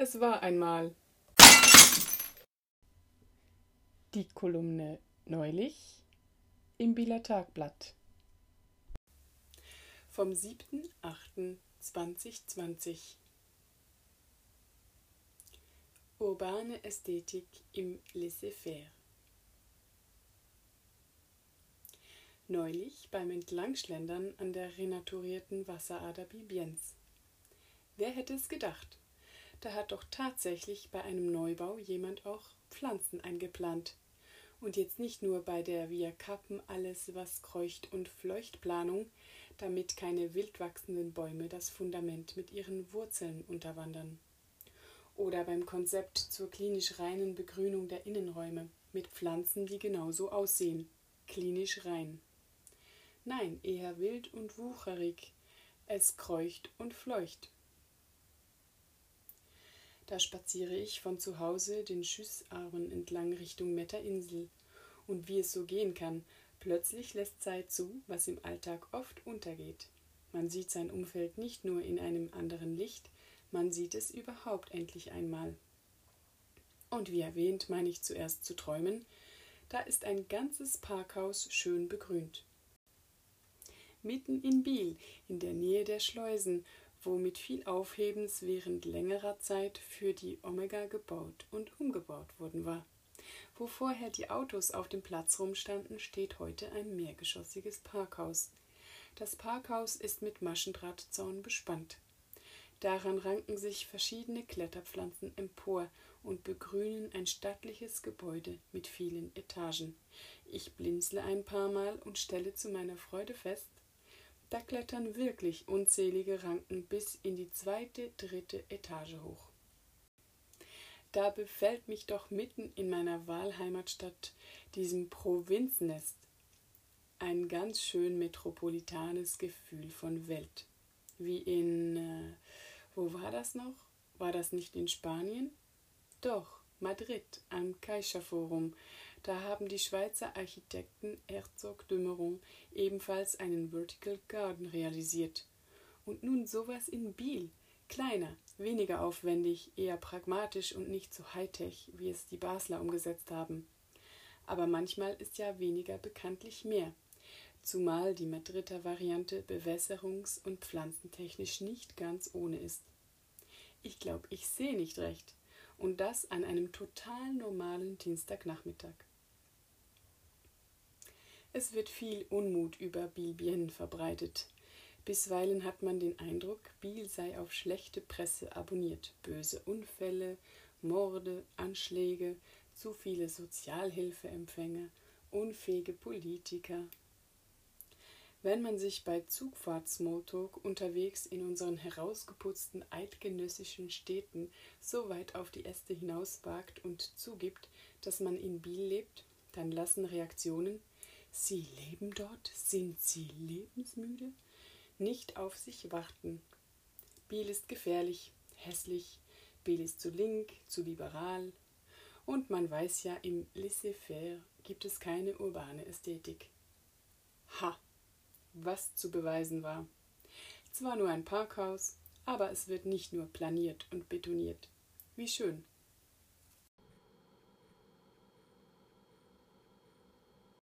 Es war einmal die Kolumne neulich im Bieler Tagblatt vom 7.8.2020 Urbane Ästhetik im Laissez-faire Neulich beim Entlangschlendern an der renaturierten Wasserader Bibiens. Wer hätte es gedacht? Da hat doch tatsächlich bei einem Neubau jemand auch Pflanzen eingeplant. Und jetzt nicht nur bei der Wir kappen alles, was kreucht und Fleuchtplanung, damit keine wild wachsenden Bäume das Fundament mit ihren Wurzeln unterwandern. Oder beim Konzept zur klinisch reinen Begrünung der Innenräume mit Pflanzen, die genauso aussehen, klinisch rein. Nein, eher wild und wucherig, es kreucht und fleucht. Da spaziere ich von zu Hause den Schüssarmen entlang Richtung Metterinsel. Und wie es so gehen kann, plötzlich lässt Zeit zu, was im Alltag oft untergeht. Man sieht sein Umfeld nicht nur in einem anderen Licht, man sieht es überhaupt endlich einmal. Und wie erwähnt, meine ich zuerst zu träumen, da ist ein ganzes Parkhaus schön begrünt. Mitten in Biel, in der Nähe der Schleusen, wo mit viel Aufhebens während längerer Zeit für die Omega gebaut und umgebaut worden war. Wo vorher die Autos auf dem Platz rumstanden, steht heute ein mehrgeschossiges Parkhaus. Das Parkhaus ist mit Maschendrahtzaun bespannt. Daran ranken sich verschiedene Kletterpflanzen empor und begrünen ein stattliches Gebäude mit vielen Etagen. Ich blinzle ein paar Mal und stelle zu meiner Freude fest, da klettern wirklich unzählige Ranken bis in die zweite, dritte Etage hoch. Da befällt mich doch mitten in meiner Wahlheimatstadt, diesem Provinznest, ein ganz schön metropolitanes Gefühl von Welt. Wie in, äh, wo war das noch? War das nicht in Spanien? Doch, Madrid am Caixa Forum, da haben die Schweizer Architekten Herzog de Meuron ebenfalls einen Vertical Garden realisiert. Und nun sowas in Biel. Kleiner, weniger aufwendig, eher pragmatisch und nicht so high-tech, wie es die Basler umgesetzt haben. Aber manchmal ist ja weniger bekanntlich mehr. Zumal die Madrider Variante bewässerungs- und pflanzentechnisch nicht ganz ohne ist. Ich glaube, ich sehe nicht recht. Und das an einem total normalen Dienstagnachmittag. Es wird viel Unmut über Bilbien verbreitet. Bisweilen hat man den Eindruck, Biel sei auf schlechte Presse abonniert. Böse Unfälle, Morde, Anschläge, zu viele Sozialhilfeempfänger, unfähige Politiker. Wenn man sich bei Zugfahrt-Smalltalk unterwegs in unseren herausgeputzten eidgenössischen Städten so weit auf die Äste hinauswagt und zugibt, dass man in Biel lebt, dann lassen Reaktionen Sie leben dort? Sind Sie lebensmüde? Nicht auf sich warten. Biel ist gefährlich, hässlich, Biel ist zu link, zu liberal. Und man weiß ja, im Laissez-faire gibt es keine urbane Ästhetik. Ha! Was zu beweisen war. Zwar nur ein Parkhaus, aber es wird nicht nur planiert und betoniert. Wie schön.